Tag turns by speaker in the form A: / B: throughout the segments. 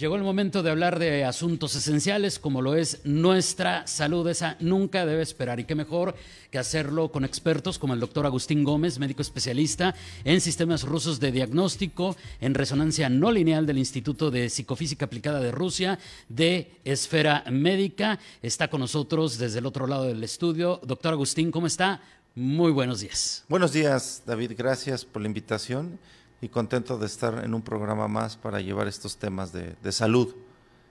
A: Llegó el momento de hablar de asuntos esenciales como lo es nuestra salud. Esa nunca debe esperar. Y qué mejor que hacerlo con expertos como el doctor Agustín Gómez, médico especialista en sistemas rusos de diagnóstico, en resonancia no lineal del Instituto de Psicofísica Aplicada de Rusia, de Esfera Médica. Está con nosotros desde el otro lado del estudio. Doctor Agustín, ¿cómo está? Muy buenos días.
B: Buenos días, David. Gracias por la invitación y contento de estar en un programa más para llevar estos temas de, salud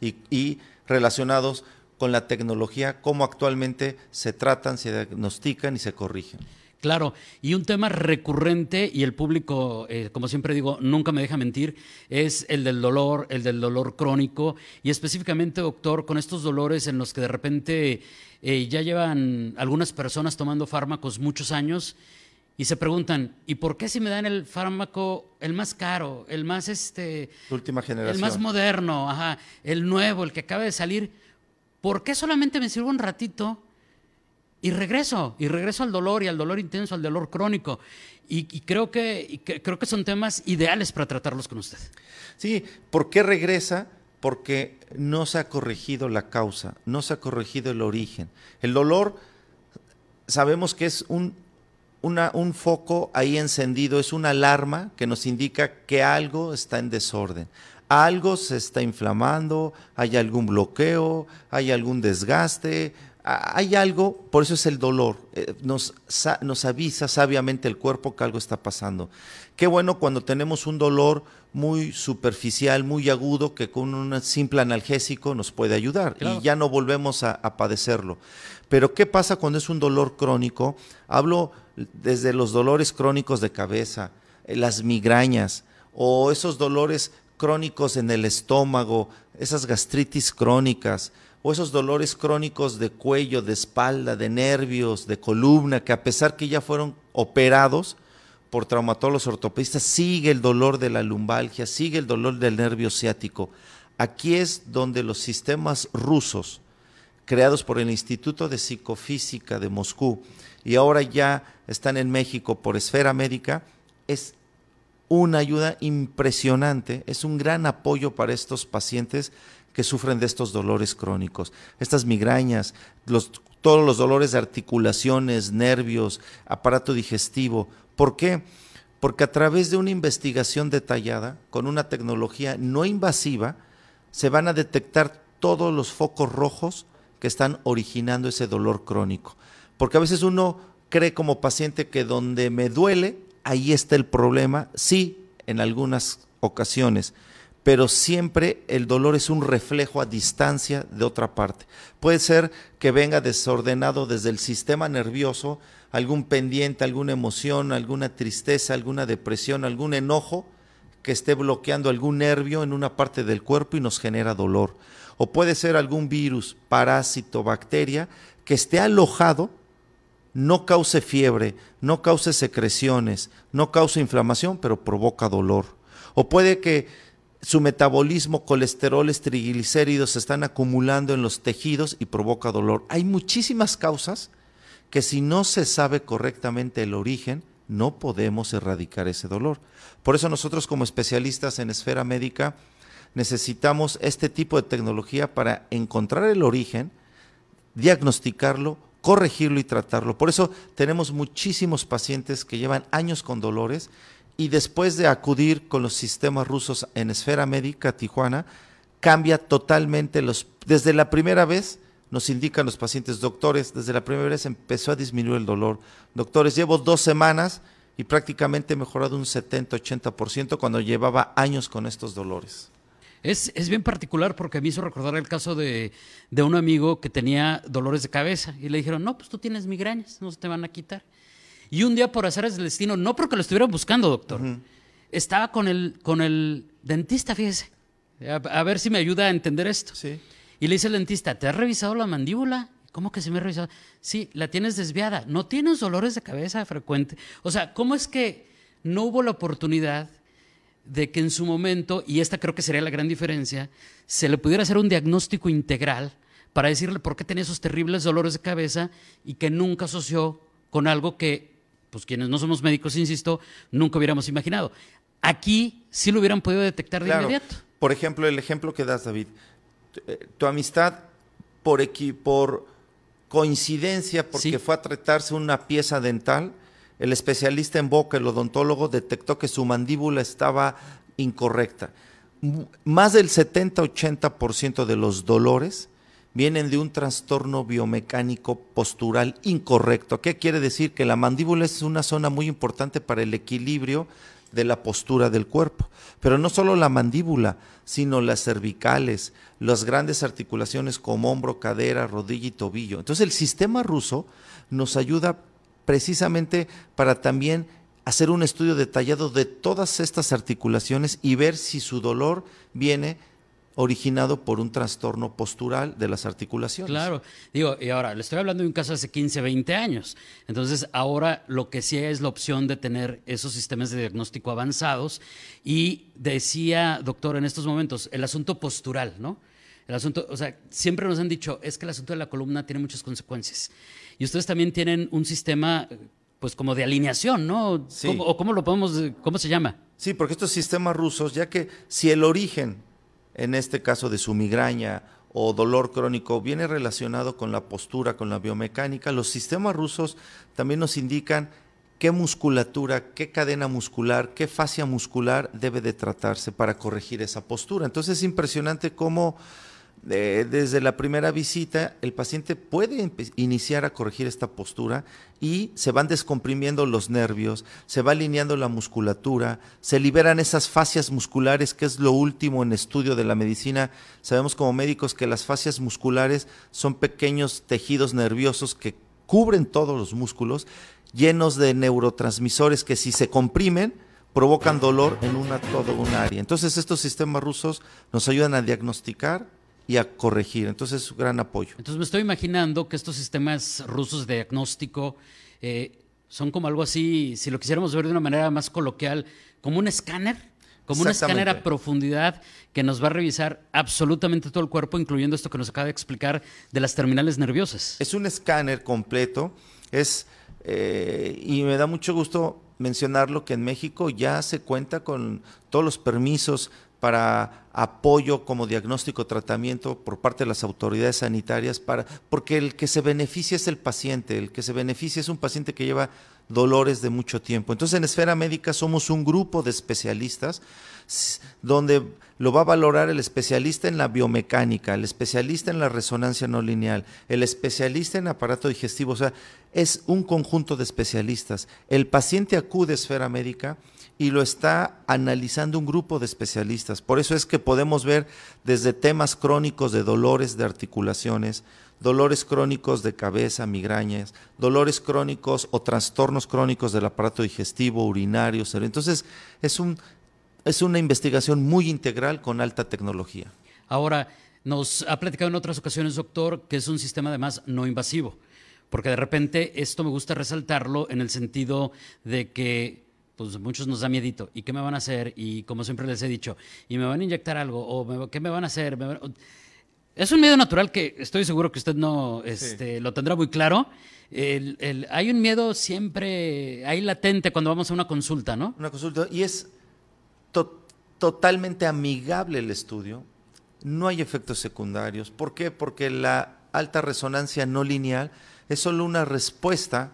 B: y, y, relacionados con la tecnología, cómo actualmente se tratan, se diagnostican y se corrigen.
A: Claro, y un tema recurrente, y el público, eh, como siempre digo, nunca me deja mentir, es el del dolor, el del dolor crónico, y específicamente, doctor, con estos dolores en los que de repente eh, ya llevan algunas personas tomando fármacos muchos años y se preguntan, ¿y por qué si me dan el fármaco el más caro, el más este
B: última generación,
A: el más moderno, ajá, el nuevo, el que acaba de salir, ¿por qué solamente me sirvo un ratito y regreso y regreso al dolor y al dolor intenso, al dolor crónico? Y, creo que, creo que son temas ideales para tratarlos con usted.
B: Sí, ¿por qué regresa? Porque no se ha corregido la causa, no se ha corregido el origen. El dolor sabemos que es un un foco ahí encendido, es una alarma que nos indica que algo está en desorden. Algo se está inflamando, hay algún bloqueo, hay algún desgaste, hay algo, por eso es el dolor. Eh, nos, nos avisa sabiamente el cuerpo que algo está pasando. Qué bueno cuando tenemos un dolor muy superficial, muy agudo, que con un simple analgésico nos puede ayudar y ya no volvemos a, a padecerlo. Pero ¿qué pasa cuando es un dolor crónico? Hablo desde los dolores crónicos de cabeza, eh, las migrañas o esos dolores crónicos en el estómago, esas gastritis crónicas o esos dolores crónicos de cuello, de espalda, de nervios, de columna, que a pesar que ya fueron operados por traumatólogos ortopedistas, sigue el dolor de la lumbalgia, sigue el dolor del nervio ciático. Aquí es donde los sistemas rusos, creados por el Instituto de Psicofísica de Moscú, y ahora ya están en México por Esfera Médica, es una ayuda impresionante, es un gran apoyo para estos pacientes que sufren de estos dolores crónicos, estas migrañas, todos los dolores de articulaciones, nervios, aparato digestivo. ¿Por qué? Porque a través de una investigación detallada, con una tecnología no invasiva, se van a detectar todos los focos rojos que están originando ese dolor crónico. Porque a veces uno cree como paciente que donde me duele, ahí está el problema. Sí, en algunas ocasiones, pero siempre el dolor es un reflejo a distancia de otra parte. Puede ser que venga desordenado desde el sistema nervioso, algún pendiente, alguna emoción, alguna tristeza, alguna depresión, algún enojo que esté bloqueando algún nervio en una parte del cuerpo y nos genera dolor. O puede ser algún virus, parásito, bacteria que esté alojado no cause fiebre, no cause secreciones, no cause inflamación, pero provoca dolor. O puede que su metabolismo, colesterol, triglicéridos se están acumulando en los tejidos y provoca dolor. Hay muchísimas causas que si no se sabe correctamente el origen, no podemos erradicar ese dolor. Por eso nosotros como especialistas en esfera médica necesitamos este tipo de tecnología para encontrar el origen, diagnosticarlo, corregirlo y tratarlo. Por eso tenemos muchísimos pacientes que llevan años con dolores y después de acudir con los sistemas rusos en esfera médica Tijuana, cambia totalmente los... Desde la primera vez nos indican los pacientes, doctores, desde la primera vez empezó a disminuir el dolor. Doctores, llevo dos semanas y prácticamente he mejorado un 70-80% cuando llevaba años con estos dolores.
A: Es, bien particular porque me hizo recordar el caso de, un amigo que tenía dolores de cabeza y le dijeron, no, pues tú tienes migrañas, no se te van a quitar. Y un día por hacer el destino, no porque lo estuvieran buscando, doctor, estaba con el, con el dentista, fíjese, a, ver si me ayuda a entender esto. Y le dice el dentista, ¿te has revisado la mandíbula? ¿Cómo que se me ha revisado? Sí, la tienes desviada. ¿No tienes dolores de cabeza frecuente? O sea, ¿cómo es que no hubo la oportunidad de que en su momento, y esta creo que sería la gran diferencia, se le pudiera hacer un diagnóstico integral para decirle por qué tenía esos terribles dolores de cabeza y que nunca asoció con algo que, pues quienes no somos médicos, insisto, nunca hubiéramos imaginado. Aquí sí lo hubieran podido detectar de inmediato.
B: Por ejemplo, el ejemplo que das, David, eh, tu amistad por, por coincidencia, porque fue a tratarse una pieza dental, el especialista en boca, el odontólogo, detectó que su mandíbula estaba incorrecta. Más del 70-80% de los dolores vienen de un trastorno biomecánico postural incorrecto. ¿Qué quiere decir? Que la mandíbula es una zona muy importante para el equilibrio de la postura del cuerpo. Pero no solo la mandíbula, sino las cervicales, las grandes articulaciones como hombro, cadera, rodilla y tobillo. Entonces el sistema ruso nos ayuda precisamente para también hacer un estudio detallado de todas estas articulaciones y ver si su dolor viene originado por un trastorno postural de las articulaciones.
A: Claro, digo, y ahora, le estoy hablando de un caso hace 15, 20 años. Entonces, ahora lo que sí es la opción de tener esos sistemas de diagnóstico avanzados. Y decía, doctor, en estos momentos, el asunto postural, ¿no? El asunto, o sea, siempre nos han dicho, es que el asunto de la columna tiene muchas consecuencias. Y ustedes también tienen un sistema, pues como de alineación, ¿no?
B: Sí.
A: ¿O cómo lo podemos, cómo se llama?
B: Sí, porque estos sistemas rusos, ya que si el origen en este caso de su migraña o dolor crónico, viene relacionado con la postura, con la biomecánica. Los sistemas rusos también nos indican qué musculatura, qué cadena muscular, qué fascia muscular debe de tratarse para corregir esa postura. Entonces es impresionante cómo desde la primera visita el paciente puede iniciar a corregir esta postura y se van descomprimiendo los nervios, se va alineando la musculatura, se liberan esas fascias musculares, que es lo último en estudio de la medicina. Sabemos como médicos que las fascias musculares son pequeños tejidos nerviosos que cubren todos los músculos, llenos de neurotransmisores que si se comprimen, provocan dolor en una todo un área. Entonces estos sistemas rusos nos ayudan a diagnosticar y a corregir. Entonces es un gran apoyo.
A: Entonces me estoy imaginando que estos sistemas rusos de diagnóstico eh, son como algo así, si lo quisiéramos ver de una manera más coloquial, como un escáner, como un escáner a profundidad que nos va a revisar absolutamente todo el cuerpo, incluyendo esto que nos acaba de explicar de las terminales nerviosas.
B: Es un escáner completo, es eh, y me da mucho gusto mencionarlo que en México ya se cuenta con todos los permisos para apoyo como diagnóstico tratamiento por parte de las autoridades sanitarias para porque el que se beneficia es el paciente, el que se beneficia es un paciente que lleva dolores de mucho tiempo. Entonces en esfera médica somos un grupo de especialistas donde lo va a valorar el especialista en la biomecánica, el especialista en la resonancia no lineal, el especialista en aparato digestivo, o sea, es un conjunto de especialistas. El paciente acude a esfera médica y lo está analizando un grupo de especialistas. Por eso es que podemos ver desde temas crónicos de dolores de articulaciones, dolores crónicos de cabeza, migrañas, dolores crónicos o trastornos crónicos del aparato digestivo, urinario. Entonces, es, un, es una investigación muy integral con alta tecnología.
A: Ahora, nos ha platicado en otras ocasiones, doctor, que es un sistema además no invasivo, porque de repente esto me gusta resaltarlo en el sentido de que pues muchos nos da miedito. ¿Y qué me van a hacer? Y como siempre les he dicho, ¿y me van a inyectar algo? ¿O qué me van a hacer? Es un miedo natural que estoy seguro que usted no este, lo tendrá muy claro. hay un miedo siempre ahí latente cuando vamos a una consulta, ¿no?
B: Una consulta. Y es totalmente amigable el estudio. No hay efectos secundarios. ¿Por qué? Porque la alta resonancia no lineal es solo una respuesta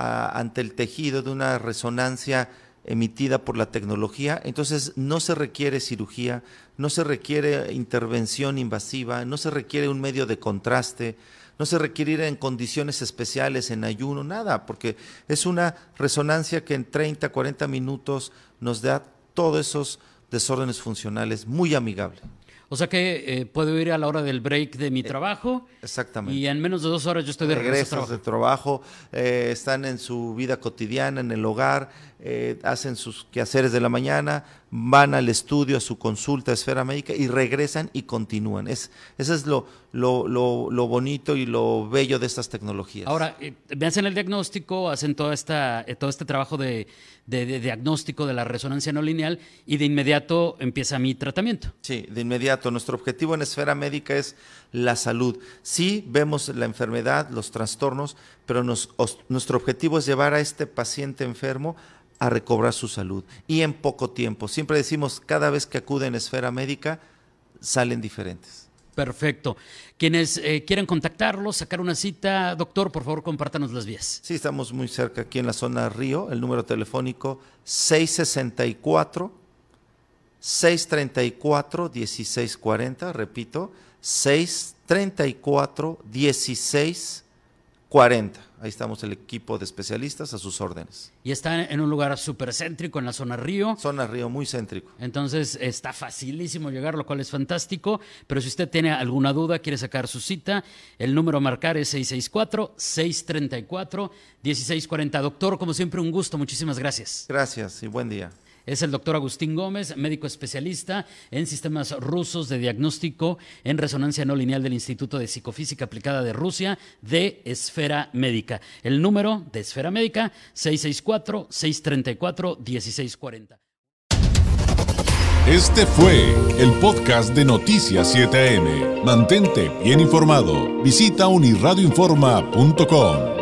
B: ante el tejido de una resonancia emitida por la tecnología, entonces no se requiere cirugía, no se requiere intervención invasiva, no se requiere un medio de contraste, no se requiere ir en condiciones especiales, en ayuno, nada, porque es una resonancia que en 30, 40 minutos nos da todos esos desórdenes funcionales muy amigable.
A: O sea que eh, puedo ir a la hora del break de mi eh, trabajo.
B: Exactamente.
A: Y en menos de dos horas yo estoy de regreso.
B: de trabajo, eh, están en su vida cotidiana, en el hogar, eh, hacen sus quehaceres de la mañana, van al estudio, a su consulta, a esfera médica y regresan y continúan. Es, eso es lo, lo, lo, bonito y lo bello de estas tecnologías.
A: Ahora, eh, me hacen el diagnóstico, hacen toda esta, eh, todo este trabajo de, de, diagnóstico de la resonancia no lineal y de inmediato empieza mi tratamiento.
B: Sí, de inmediato. Nuestro objetivo en esfera médica es la salud. Sí vemos la enfermedad, los trastornos, pero nuestro objetivo es llevar a este paciente enfermo a recobrar su salud y en poco tiempo. Siempre decimos, cada vez que acuden a esfera médica, salen diferentes.
A: Perfecto. Quienes eh, quieran contactarlos, sacar una cita, doctor, por favor, compártanos las vías.
B: Sí, estamos muy cerca aquí en la zona Río. El número telefónico 664 634 1640, repito, 634 1640. Ahí estamos el equipo de especialistas a sus órdenes.
A: Y está en un lugar súper céntrico en la zona Río.
B: Zona Río, muy céntrico.
A: Entonces está facilísimo llegar, lo cual es fantástico. Pero si usted tiene alguna duda, quiere sacar su cita, el número a marcar es 664-634-1640. Doctor, como siempre, un gusto. Muchísimas gracias.
B: Gracias y buen día.
A: Es el doctor Agustín Gómez, médico especialista en sistemas rusos de diagnóstico en resonancia no lineal del Instituto de Psicofísica Aplicada de Rusia de Esfera Médica. El número de Esfera Médica 664-634-1640.
C: Este fue el podcast de Noticias 7am. Mantente bien informado. Visita unirradioinforma.com.